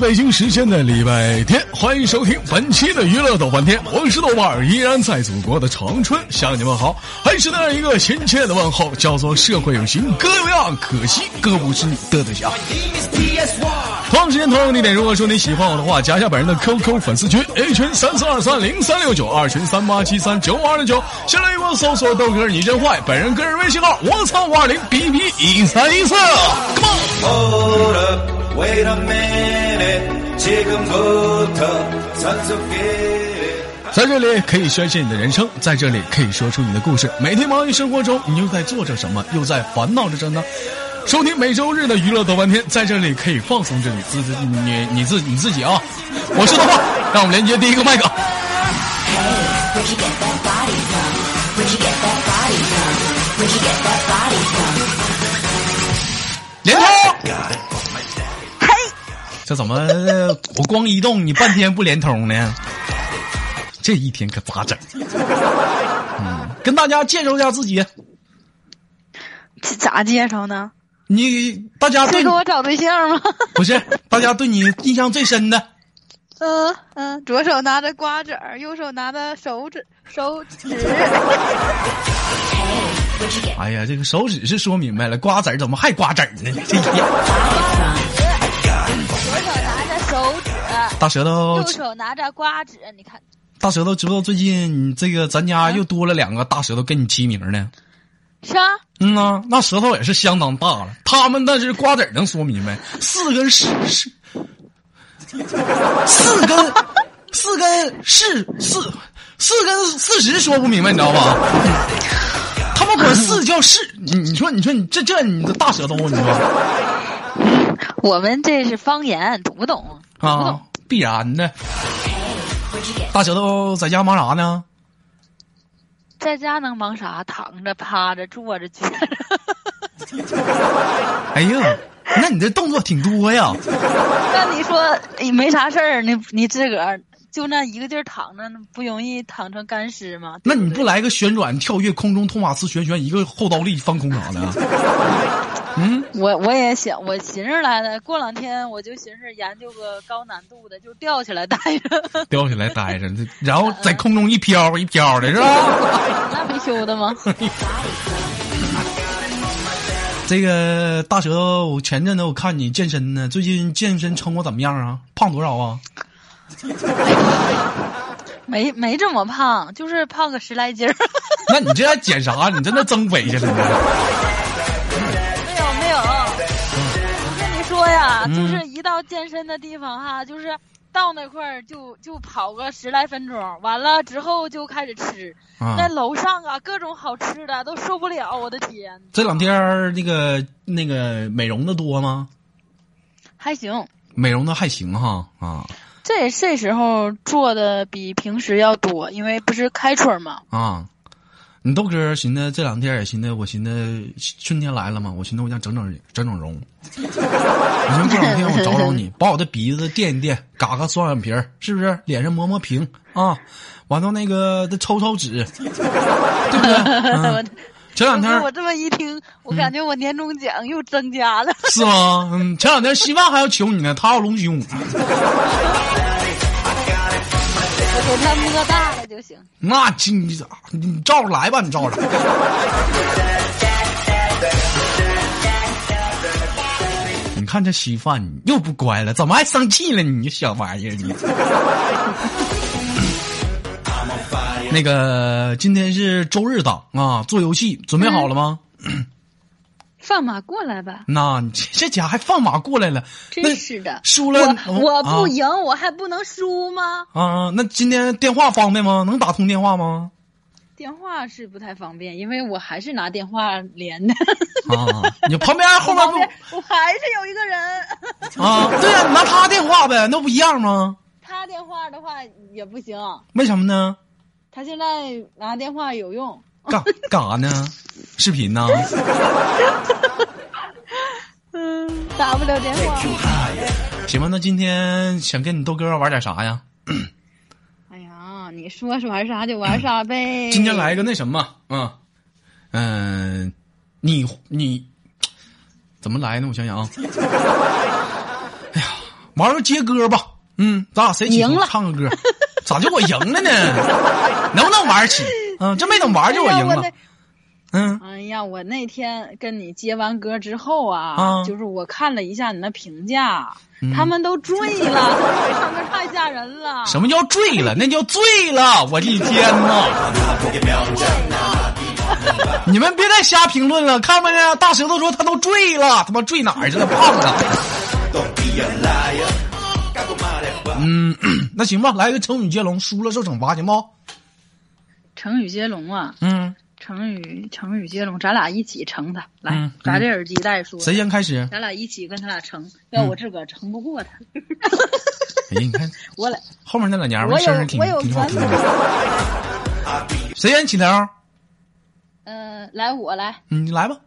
北京时间的礼拜天，欢迎收听本期的娱乐豆瓣天，我是豆瓣儿，依然在祖国的长春向你们好，还是那样一个亲切的问候，叫做社会有型哥有样，可惜哥不是你的对象。同样时间同样地点，如果说你喜欢我的话，加一下本人的 QQ 粉丝群，A 群三四二三零三六九，二群三八七三九五二六九，先来一波搜索豆哥你真坏，本人个人微信号我操五二零 B B 一三一四，Come on。在这里可以宣泄你的人生，在这里可以说出你的故事。每天忙于生活中，你又在做着什么？又在烦恼着什么？收听每周日的娱乐多半天，在这里可以放松这里自自你你自你自己啊！我是豆瓣，让我们连接第一个麦克。连通。这怎么我光移动你半天不连通呢？这一天可咋整？嗯，跟大家介绍一下自己。咋介绍呢？你大家对给我找对象吗？不是，大家对你印象最深的。嗯嗯，左手拿着瓜子儿，右手拿着手指手指。哎呀，这个手指是说明白了，瓜子儿怎么还瓜子儿呢？这一。大舌头，右手拿着瓜子，你看。大舌头知道最近这个咱家又多了两个大舌头跟你齐名呢。是啊。嗯呐，那舌头也是相当大了。他们那是瓜子能说明白，四根是是，四根 四根是四四根四十说不明白，你知道吧？他们管四叫是，你你说你说你这这你的大舌头，你说。我们这是方言，懂不懂？啊，必然的。大舌头在家忙啥呢？在家能忙啥？躺着、趴着、坐着、撅着。哎呀，那你这动作挺多呀。那你说你没啥事儿，你你自个儿就那一个劲儿躺着，不容易躺成干尸吗？那你不来个旋转、跳跃、空中托马斯旋旋，一个后倒立翻空啥的？嗯，我我也想，我寻思来的，过两天我就寻思研究个高难度的，就吊起来待着，吊起来待着，然后在空中一飘一飘的是吧？那必修的吗？这个大舌头，前阵子我看你健身呢，最近健身成果怎么样啊？胖多少啊？没没这么胖，就是胖个十来斤儿。那你这还减啥？你真的增肥去了说呀，就是一到健身的地方哈，就是到那块儿就就跑个十来分钟，完了之后就开始吃。在楼上啊，各种好吃的都受不了，我的天！这两天那个那个美容的多吗？还行，美容的还行哈啊。这这时候做的比平时要多，因为不是开春嘛啊。你豆哥寻思这两天也寻思，我寻思春天来了嘛，我寻思我想整整整整容。你寻思这两天我找找你，把我的鼻子垫一垫，嘎嘎双眼皮儿，是不是？脸上磨磨平啊，完了那个再抽抽脂，对不对？前两天我这么一听，我感觉我年终奖又增加了。是吗？嗯，前两天希望还要求你呢，他要隆胸。给他摸大了就行。那你你照着来吧，你照着来。你看这稀饭又不乖了，怎么还生气了？你这小玩意儿你。那个今天是周日档啊，做游戏准备好了吗？放马过来吧！那这家还放马过来了，真是的。输了我不赢，我还不能输吗？啊，那今天电话方便吗？能打通电话吗？电话是不太方便，因为我还是拿电话连的。啊，你旁边后面不？我还是有一个人。啊，对呀，拿他电话呗，那不一样吗？他电话的话也不行。为什么呢？他现在拿电话有用。干干啥呢？视频呢？嗯，打不了电话。行吧，那今天想跟你豆哥玩点啥呀？哎呀，你说是玩啥就玩啥呗。今天来个那什么，嗯嗯，你你怎么来呢？我想想啊。哎呀，玩个接歌吧。嗯，咱俩谁起哄唱个歌？咋就我赢了呢？能不能玩起？嗯，这没等玩就我赢了。嗯。哎呀，我那天跟你接完歌之后啊，就是我看了一下你那评价，他们都醉了，唱歌太吓人了。什么叫醉了？那叫醉了！我的天呐！你们别再瞎评论了，看没看？大舌头说他都醉了，他妈醉哪儿去了？胖了。嗯，那行吧，来个成语接龙，输了受惩罚，行不？成语接龙啊，嗯，成语成语接龙，咱俩一起成他，来，把这耳机戴说。谁先开始？咱俩一起跟他俩成，要我自个儿成不过他。哎呀，你看，我俩，后面那老娘们声儿挺挺好听。谁先起头？嗯，来我来。嗯，你来吧。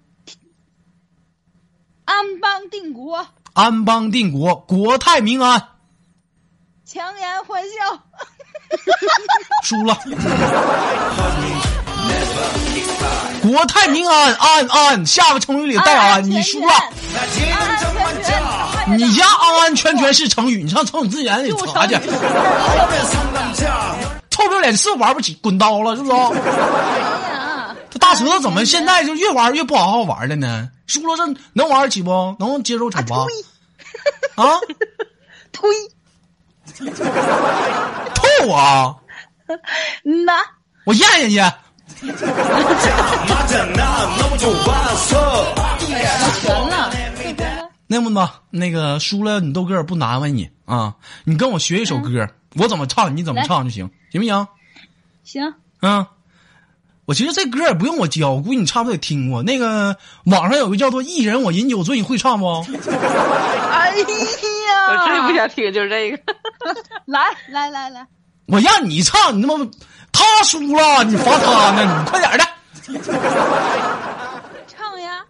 安邦定国。安邦定国，国泰民安。强颜欢笑。输了。国泰民安，安安，下个成语里带安，你输了。你家安安全全是成语，你上成语字典里查去。臭不要脸，是玩不起，滚刀了，是不是？这大舌头怎么现在就越玩越不好好玩了呢？输了这能玩起不？能接受惩罚？啊？推。吐啊！嗯呐，我咽下去。那么吧，那个输了你豆哥不难为你啊，你跟我学一首歌，我怎么唱你怎么唱就行，行不行？行。嗯，我其实这歌也不用我教，我估计你差不多也听过。那个网上有个叫做《一人我饮酒醉》，你会唱不？哎呀，我最不想听就是这个。来来来来，我让你唱，你他妈他输了，你罚他呢，你快点的。唱呀！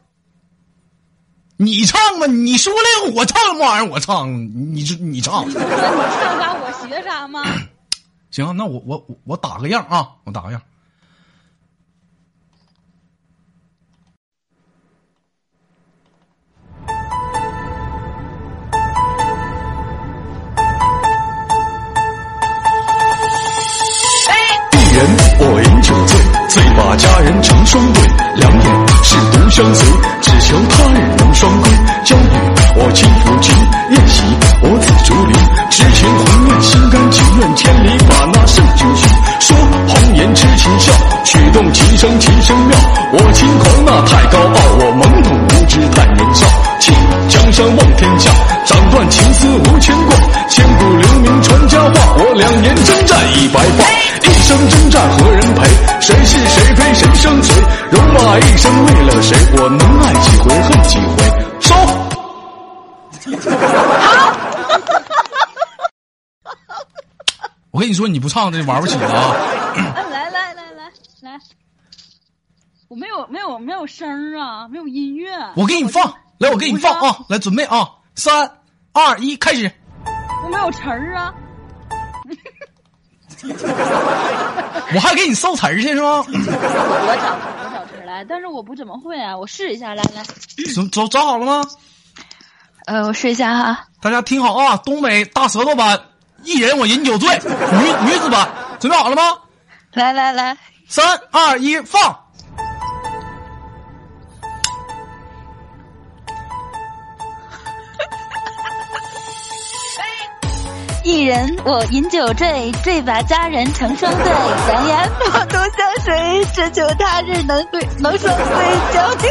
你唱吧，你输了我唱什么玩意儿？我唱，你你唱。你说你唱啥，我学啥吗？行，那我我我打个样啊，我打个样。把佳人成双对，两眼是独相随，只求他日能双归。娇女我轻抚琴，宴席我紫竹林，痴情红颜，心甘情愿，千里把那圣君寻。说红颜痴情笑，曲动琴声琴声妙。我轻狂那太高傲，我懵懂无知太年少。请江山望天下，斩断情丝无牵挂，千古留名传佳话。我两年征战一白发。一生征战何一生为了谁？我能爱几回恨几回？收。好。我跟你说，你不唱这玩不起了啊！来来来来来，我没有没有没有声啊，没有音乐。我给你放，来，我给你放啊！来，准备啊，三二一，开始。我没有词儿啊。我还给你搜词儿去是吗？我找我找词来，但是我不怎么会啊，我试一下，来来。走走找好了吗？呃，我试一下哈。大家听好啊，东北大舌头版，一人我饮酒醉，女女子版，准备好了吗？来来来，三二一，放。一人我饮酒醉，醉把佳人成双对。两眼 我独相随，只求他日能对能双对。娇女，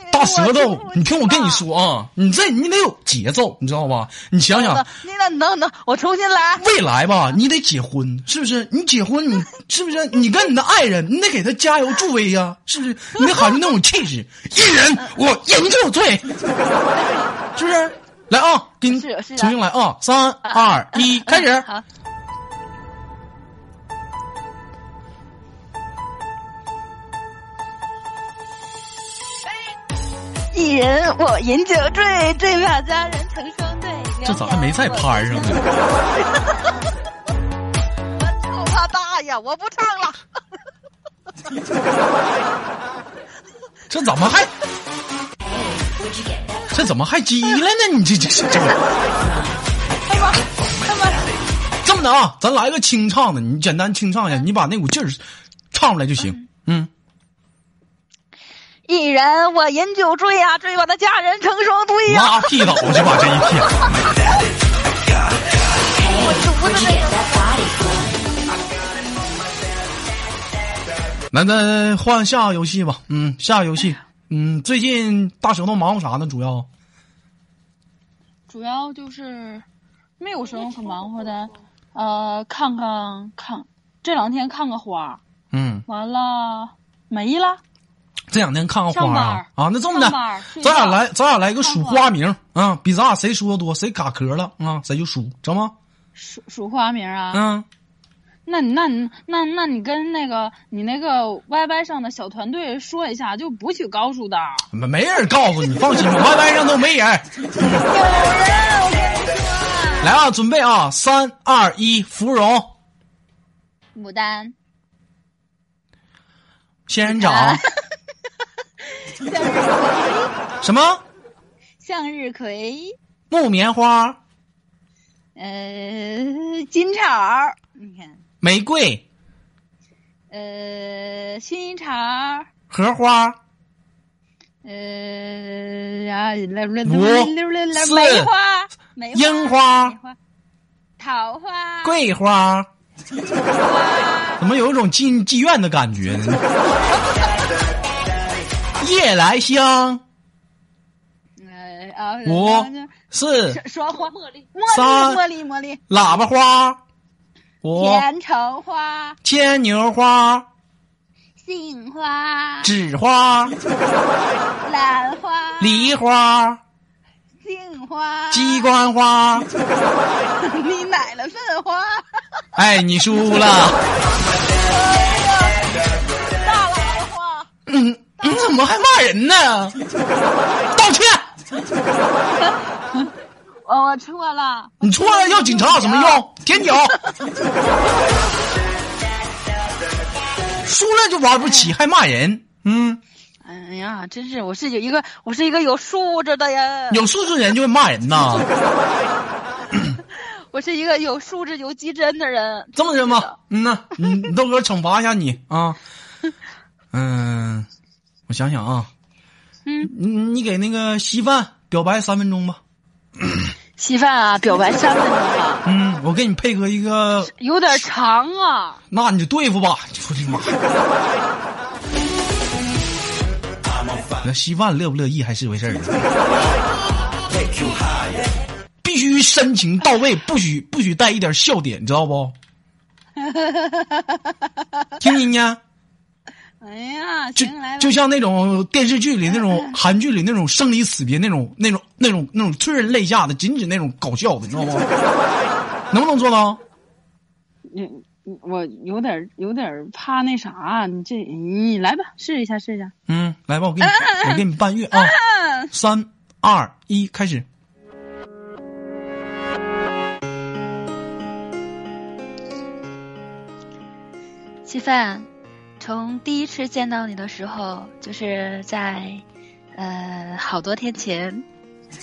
大舌头，你听我跟你说啊，你这你得有节奏，你知道吧？你想想，你那能能，我重新来。未来吧，你得结婚，是不是？你结婚，你是不是？你跟你的爱人，你得给他加油助威呀，是不是？你得喊出那种气势。一人我饮酒醉，是不是？来啊，给你重新来啊！三二一，开始。好。一人我饮酒醉，醉把佳人成双对。这咋还没在拍上呢？我操他 大爷！我不唱了。这怎么还？这怎么还急了呢？你这这这这。这么的啊，咱来个清唱的，你简单清唱一下，你把那股劲儿唱出来就行。嗯。一人我饮酒醉呀，醉我的佳人成双对呀。拉屁倒去吧，这一天。来，咱换下个游戏吧。嗯，下个游戏。嗯，最近大舌头忙活啥呢？主要。主要就是没有什么可忙活的，呃，看看看这两天看个花。嗯。完了，没了。这两天看个花啊啊！那这么的，咱俩来，咱俩来个数花名啊，比咱俩谁说的多，谁卡壳了啊，谁就输，成吗？数数花名啊？嗯。那你那你那那你跟那个你那个 YY 上的小团队说一下，就不许告诉的。没没人告诉你，放心吧，YY 上都没人。有人，我跟你说。来啊，准备啊，三二一，芙蓉。牡丹。仙人掌。向日葵，什么？向日葵，木棉花，呃，金草，你看，玫瑰，呃，薰衣草，荷花，呃，啊，来来来来梅花，樱花，桃花，桂花，怎么有一种进妓院的感觉？呢？夜来香，五四说花茉莉，三茉莉茉莉，喇叭花，五甜橙花，牵牛花，杏花，纸花，兰花，梨花，杏花，鸡冠花，你买了份花，哎，你输了。大喇叭花，嗯。你怎么还骂人呢？道歉！我错了。你错了，要警察有什么用？舔脚。输了就玩不起，还骂人。嗯。哎呀，真是，我是有一个，我是一个有素质的人。有素质人就会骂人呐。我是一个有素质、有基真的人。这么的吧？嗯呐，你豆哥惩罚一下你啊。嗯。我想想啊，嗯，你你给那个稀饭表白三分钟吧。稀饭啊，表白三分钟啊。嗯，我给你配合一个。有点长啊。那你就对付吧，我的妈！那稀饭乐不乐意还是回事儿。必须深情到位，不许不许带一点笑点，你知道不？听听呢。哎呀，就就像那种电视剧里那种韩剧里那种生离死别那种那种那种那种催人泪下的，仅仅那种搞笑的，你知道吗？能不能做到？你我有点有点怕那啥，你这你来吧，试一下试一下。嗯，来吧，我给你我给你伴乐啊！三二一，开始。稀饭。从第一次见到你的时候，就是在，呃，好多天前，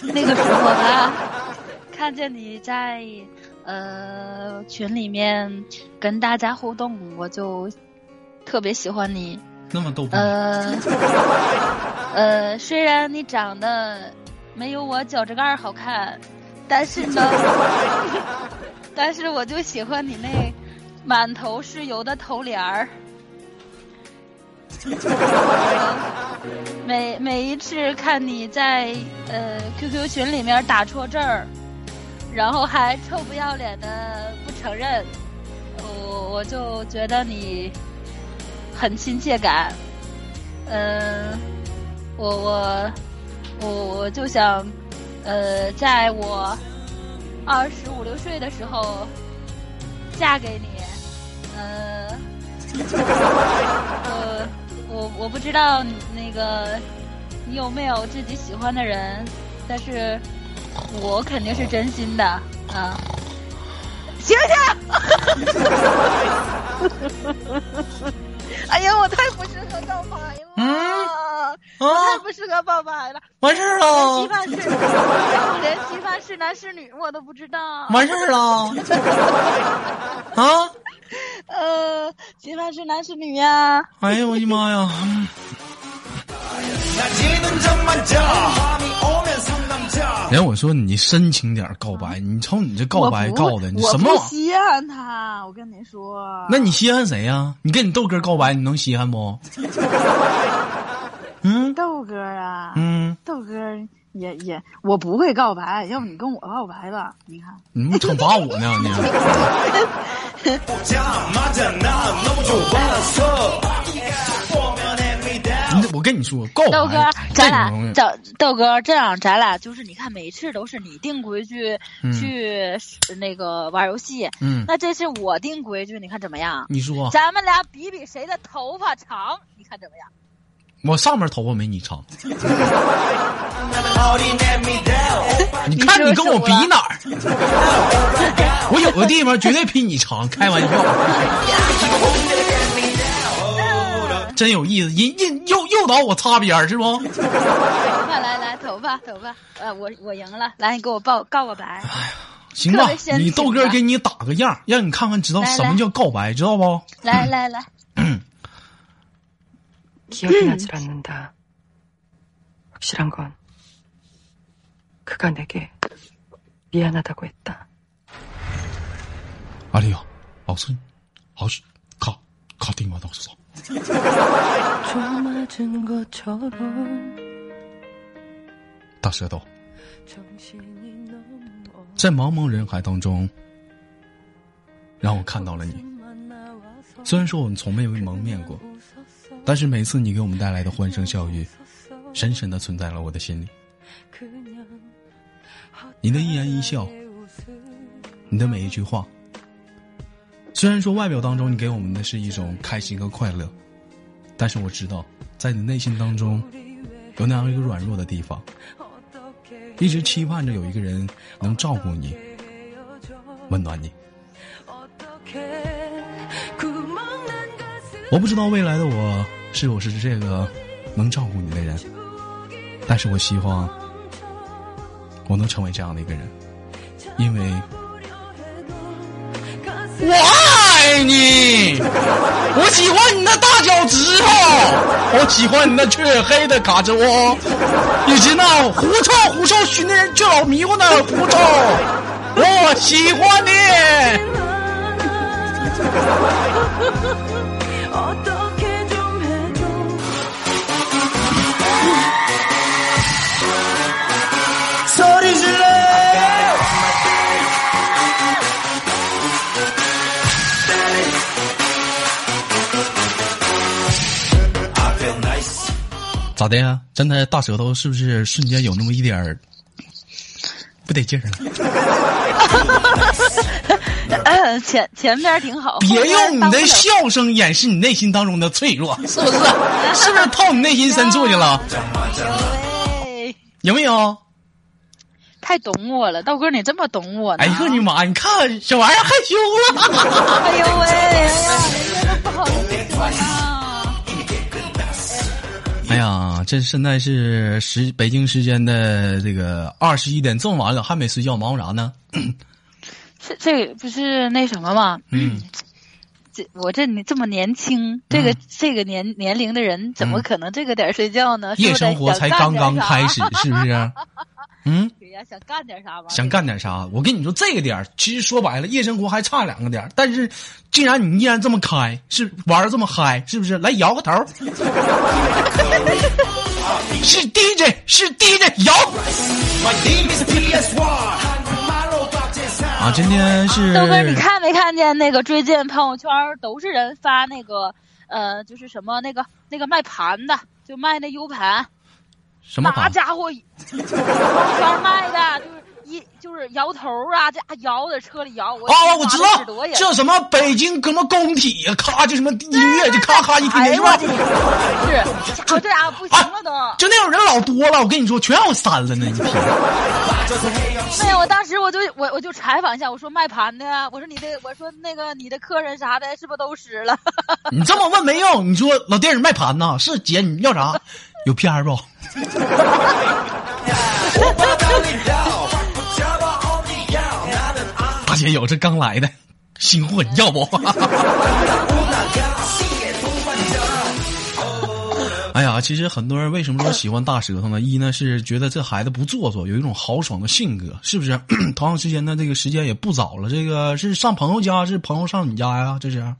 那个时候吧，看见你在，呃，群里面跟大家互动，我就特别喜欢你。那么逗。呃，呃，虽然你长得没有我脚趾盖好看，但是呢，但是我就喜欢你那满头是油的头帘儿。每每一次看你在呃 QQ 群里面打错字儿，然后还臭不要脸的不承认，我我就觉得你很亲切感。嗯，我我我我就想，呃，在我二十五六岁的时候嫁给你，呃，我我不知道那个你有没有自己喜欢的人，但是我肯定是真心的啊！醒醒！哎呀，我太不适合告白了。嗯，我太不适合告白了。完事儿了。稀饭是，我连稀饭是男是女我都不知道。完事儿了。啊？呃，稀饭是男是女呀？哎呀，我的妈呀！人我说你深情点告白，你瞅你这告白告的，你什么？我稀罕他，我跟你说。那你稀罕谁呀？你跟你豆哥告白，你能稀罕不？嗯，豆哥啊，嗯，豆哥也也，我不会告白，要不你跟我告白吧？你看，你惩罚我呢？你。我跟你说，告豆哥，咱俩豆豆哥这样，咱俩就是你看，每次都是你定规矩去那个玩游戏，嗯，那这次我定规矩，你看怎么样？你说，咱们俩比比谁的头发长，你看怎么样？我上面头发没你长，你看你跟我比哪儿？我有个地方绝对比你长，开玩笑。真有意思，引引诱诱导我擦边是不？来来来，头发头发，呃，我我赢了，来你给我报告个白。哎呀，行吧，你豆哥给你打个样，让你看看知道什么叫告白，知道不？来来来。기억이나질않는다확실한건그가내게미안하다고했다阿丽啊，老孙，好是卡卡定我到手。大舌头，在茫茫人海当中，让我看到了你。虽然说我们从没有蒙面过， 但是每次你给我们带来的欢声笑语，深深的存在了我的心里。你的一言一笑，你的每一句话。虽然说外表当中你给我们的是一种开心和快乐，但是我知道，在你内心当中有那样一个软弱的地方，一直期盼着有一个人能照顾你，温暖你。我不知道未来的我是否是这个能照顾你的人，但是我希望我能成为这样的一个人，因为。我爱你，我喜欢你那大脚趾头，我喜欢你那黢黑的胳肢窝，以及那狐臭狐臭熏的人却老迷糊的狐臭，我喜欢你。咋的呀？真的大舌头是不是瞬间有那么一点儿不得劲儿了？前前边挺好。别用你的笑声掩饰你内心当中的脆弱，是不是？是不是套你内心深处去了？有没有？太懂我了，道哥，你这么懂我呢？哎呦我的妈！你看小玩意儿害羞了。哎呦喂！哎呀，人家都不好意思了。哎呀，这现在是十北京时间的这个二十一点这么晚了，还没睡觉，忙活啥呢？这这不是那什么吗？嗯，这我这你这么年轻，这个这个年年龄的人，怎么可能这个点睡觉呢？夜生活才刚刚开始，是不是？嗯，对呀，想干点啥吧？想干点啥？我跟你说，这个点其实说白了，夜生活还差两个点但是，既然你依然这么开，是玩的这么嗨，是不是？来摇个头。是 DJ，是 DJ，摇。啊，今天是 豆哥，你看没看见那个最近朋友圈都是人发那个呃，就是什么那个那个卖盘的，就卖那 U 盘。什么那家伙，朋友圈卖的就是一就是摇头啊，这摇在车里摇。我啊，我知道，这什么北京什么工体呀，咔就什么音乐就咔咔一听，是吧？是，我这家伙不行了都。就那种人老多了，我跟你说，全让我删了呢，一天。没有，我当时我就我我就采访一下，我说卖盘的，我说你的，我说那个你的客人啥的，是不是都湿了？你这么问没用，你说老弟儿卖盘呢？是姐，你要啥？有片儿不？大姐有，这刚来的新货，你要不？哎呀，其实很多人为什么说喜欢大舌头呢？一呢是觉得这孩子不做作，有一种豪爽的性格，是不是？同样时间呢，这个时间也不早了，这个是上朋友家，是朋友上你家呀？这是？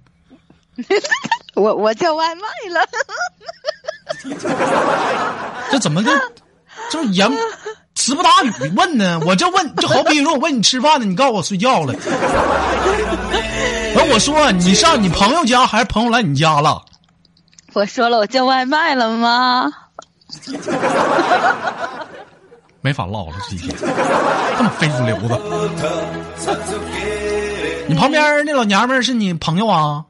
我我叫外卖了。这怎么的？这言 词不达语问呢？我就问，就好比说我问你吃饭呢，你告诉我睡觉了。完我说你上你朋友家还是朋友来你家了？我说了，我叫外卖了吗？没法唠了，这天这么非主流的。你旁边那老娘们是你朋友啊？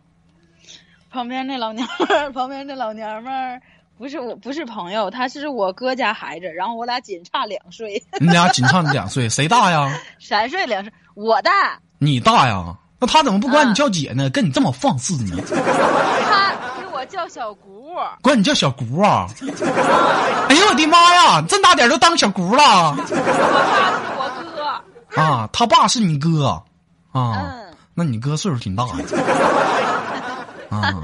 旁边那老娘们，旁边那老娘们不是我，不是朋友，他是我哥家孩子，然后我俩仅差两岁。你俩仅差两岁，谁大呀？三岁两岁，我大。你大呀？那他怎么不管你叫姐呢？跟你这么放肆呢？他给我。叫小姑，管你叫小姑啊！哎呦我的妈呀，这么大点都当小姑了。我爸是我哥啊，他爸是你哥啊？那你哥岁数挺大的。啊！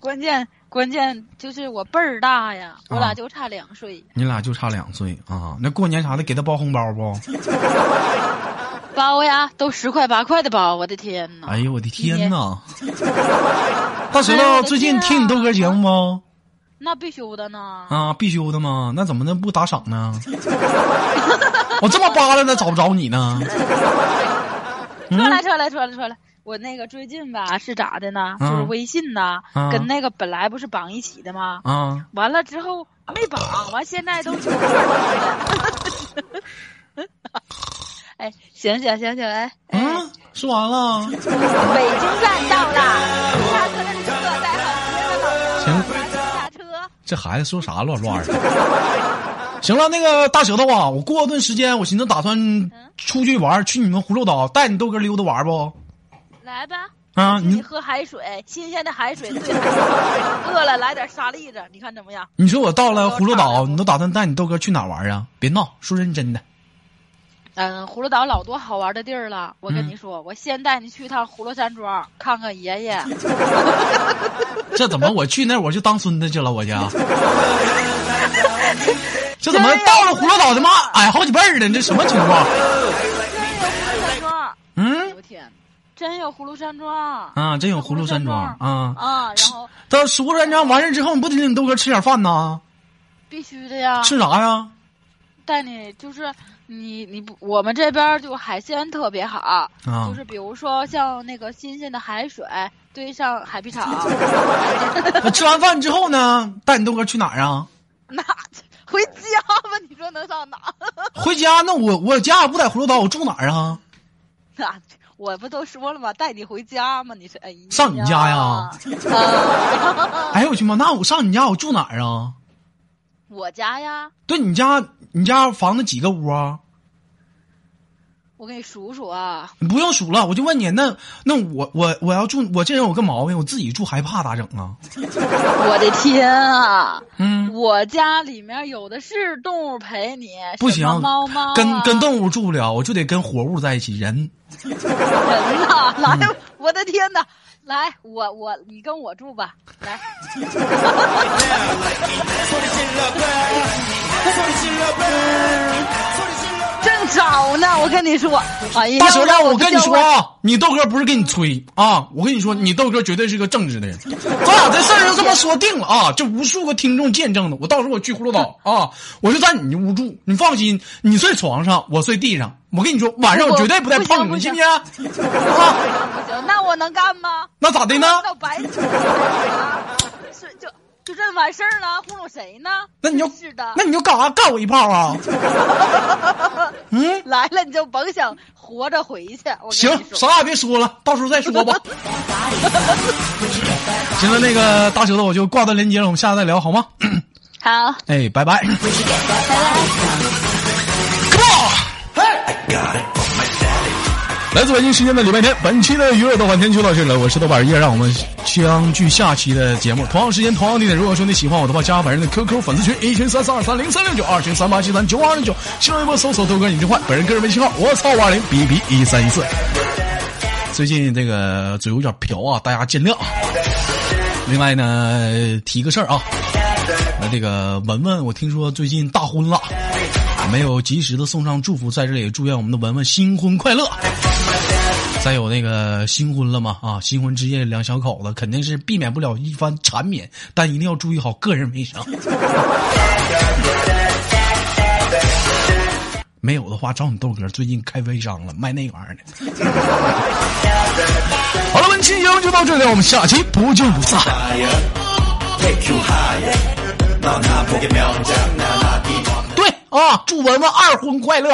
关键关键就是我辈儿大呀，我俩就差两岁。你俩就差两岁啊？那过年啥的给他包红包不？包呀，都十块八块的包，我的天呐！哎呦我的天呐！大石头，最近听你豆哥节目吗？那必须的呢。啊，必须的吗？那怎么能不打赏呢？我这么扒拉呢，找不着你呢。出来，出来，出来，出来！我那个最近吧，是咋的呢？就是微信呢，跟那个本来不是绑一起的吗？啊。完了之后没绑，完现在都。哎，醒醒醒醒，哎，嗯，说完了。北京站到了，下车的乘客带好行，下车。这孩子说啥乱乱的？行了，那个大舌头啊，我过段时间我寻思打算出去玩，去你们葫芦岛带你豆哥溜达玩不？来吧。啊，你喝海水，新鲜的海水对。饿了来点沙粒子，你看怎么样？你说我到了葫芦岛，你都打算带你豆哥去哪玩啊？别闹，说认真的。嗯，葫芦岛老多好玩的地儿了。我跟你说，我先带你去趟葫芦山庄看看爷爷。这怎么我去那我就当孙子去了？我家。这怎么到了葫芦岛他妈矮好几倍呢？这什么情况？嗯，我天，真有葫芦山庄啊！真有葫芦山庄啊啊！然后到葫芦山庄完事之后，你不得领豆哥吃点饭呢？必须的呀！吃啥呀？带你就是。你你不，我们这边就海鲜特别好，就是比如说像那个新鲜的海水堆上海皮肠。那吃完饭之后呢？带你豆哥去哪儿啊？那回家吧，你说能上哪？回家？那我我家不在葫芦岛，我住哪儿啊？那我不都说了吗？带你回家吗？你是哎？上你家呀？哎呦我去妈！那我上你家，我住哪儿啊？我家呀。对你家，你家房子几个屋啊？我给你数数啊！你不用数了，我就问你，那那我我我要住，我这人有个毛病，我自己住害怕咋整啊？我的天啊！嗯，我家里面有的是动物陪你，不行，猫猫跟跟动物住不了，我就得跟活物在一起，人。人呐，来，我的天呐，来，我我你跟我住吧，来。正找呢，我跟你说，哎呀，大舌头，我跟你说啊，你豆哥不是跟你吹啊，我跟你说，你豆哥绝对是个正直的人，咱俩这事儿就这么说定了啊，这无数个听众见证的，我到时候我去葫芦岛啊，我就在你屋住，你放心，你睡床上，我睡地上，我跟你说，晚上我绝对不带碰你，信不信？啊，不行，那我能干吗？那咋的呢？是就。就这完事儿了，糊弄谁呢？那你就是的，那你就干啥干我一炮啊？嗯，来了你就甭想活着回去。行，啥也别说了，到时候再说吧。行了，那个大舌头我就挂断连接了，我们下次再聊好吗？好。哎，拜拜。拜拜。来自北京时间的礼拜天，本期的娱乐豆瓣天就到这里了。我是豆瓣儿，让我们相聚下期的节目，同样时间同样地点。如果说你喜欢我的话，加本人的 QQ 粉丝群：一群三三二三零三六九，二群三八七三九二零九。新浪微博搜索豆哥你就坏，本人个人微信号：我操五二零 B B 一三一四。最近这个嘴有点瓢啊，大家见谅。另外呢，提个事儿啊，那这个文文，我听说最近大婚了，没有及时的送上祝福，在这里祝愿我们的文文新婚快乐。再有那个新婚了嘛啊，新婚之夜两小口子肯定是避免不了一番缠绵，但一定要注意好个人卫生。没有的话，找你豆哥，最近开微商了，卖那玩意儿的。好了，本期节目就到这里，我们下期不见不散。啊，祝文文二婚快乐。